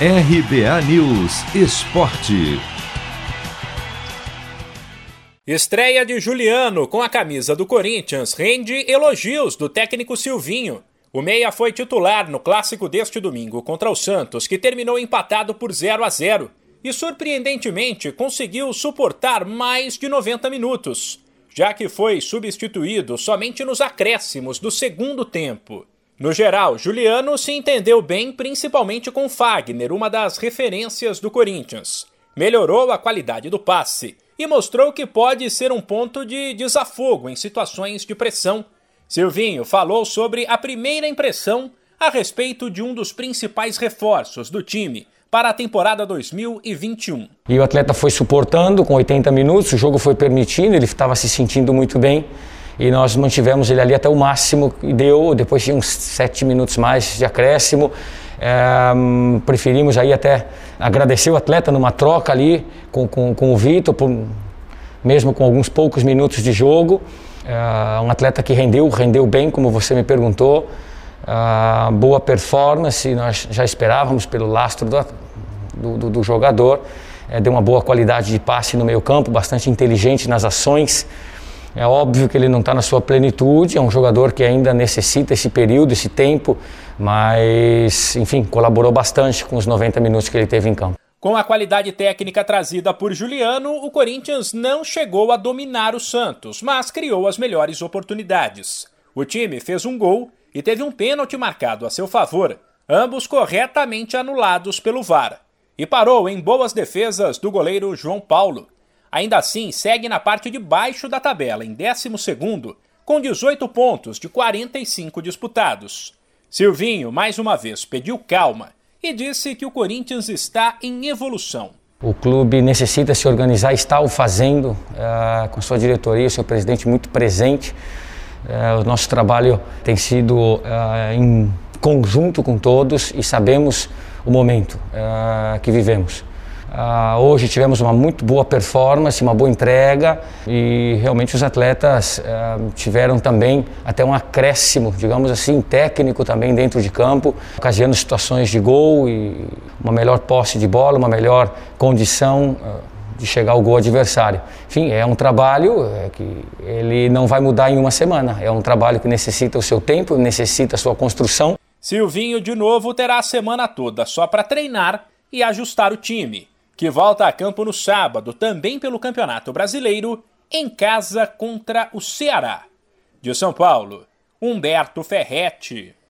RBA News Esporte. Estreia de Juliano com a camisa do Corinthians rende elogios do técnico Silvinho. O Meia foi titular no clássico deste domingo contra o Santos, que terminou empatado por 0 a 0 e surpreendentemente conseguiu suportar mais de 90 minutos, já que foi substituído somente nos acréscimos do segundo tempo. No geral, Juliano se entendeu bem principalmente com Fagner, uma das referências do Corinthians. Melhorou a qualidade do passe e mostrou que pode ser um ponto de desafogo em situações de pressão. Silvinho falou sobre a primeira impressão a respeito de um dos principais reforços do time para a temporada 2021. E o atleta foi suportando com 80 minutos, o jogo foi permitindo, ele estava se sentindo muito bem e nós mantivemos ele ali até o máximo e deu, depois de uns sete minutos mais de acréscimo. É, preferimos aí até agradecer o atleta numa troca ali com, com, com o Vitor, mesmo com alguns poucos minutos de jogo. É, um atleta que rendeu, rendeu bem, como você me perguntou. É, boa performance, nós já esperávamos pelo lastro do, do, do jogador. Deu uma boa qualidade de passe no meio campo, bastante inteligente nas ações. É óbvio que ele não está na sua plenitude, é um jogador que ainda necessita esse período, esse tempo, mas, enfim, colaborou bastante com os 90 minutos que ele teve em campo. Com a qualidade técnica trazida por Juliano, o Corinthians não chegou a dominar o Santos, mas criou as melhores oportunidades. O time fez um gol e teve um pênalti marcado a seu favor, ambos corretamente anulados pelo VAR, e parou em boas defesas do goleiro João Paulo. Ainda assim, segue na parte de baixo da tabela, em 12, com 18 pontos de 45 disputados. Silvinho, mais uma vez, pediu calma e disse que o Corinthians está em evolução. O clube necessita se organizar, está o fazendo, uh, com sua diretoria, seu presidente muito presente. Uh, o nosso trabalho tem sido uh, em conjunto com todos e sabemos o momento que vivemos. Uh, hoje tivemos uma muito boa performance, uma boa entrega e realmente os atletas uh, tiveram também até um acréscimo, digamos assim, técnico também dentro de campo, ocasionando situações de gol e uma melhor posse de bola, uma melhor condição uh, de chegar ao gol adversário. Enfim, é um trabalho é, que ele não vai mudar em uma semana, é um trabalho que necessita o seu tempo, necessita a sua construção. Silvinho de novo terá a semana toda só para treinar e ajustar o time que volta a campo no sábado, também pelo Campeonato Brasileiro, em casa contra o Ceará. De São Paulo, Humberto Ferretti.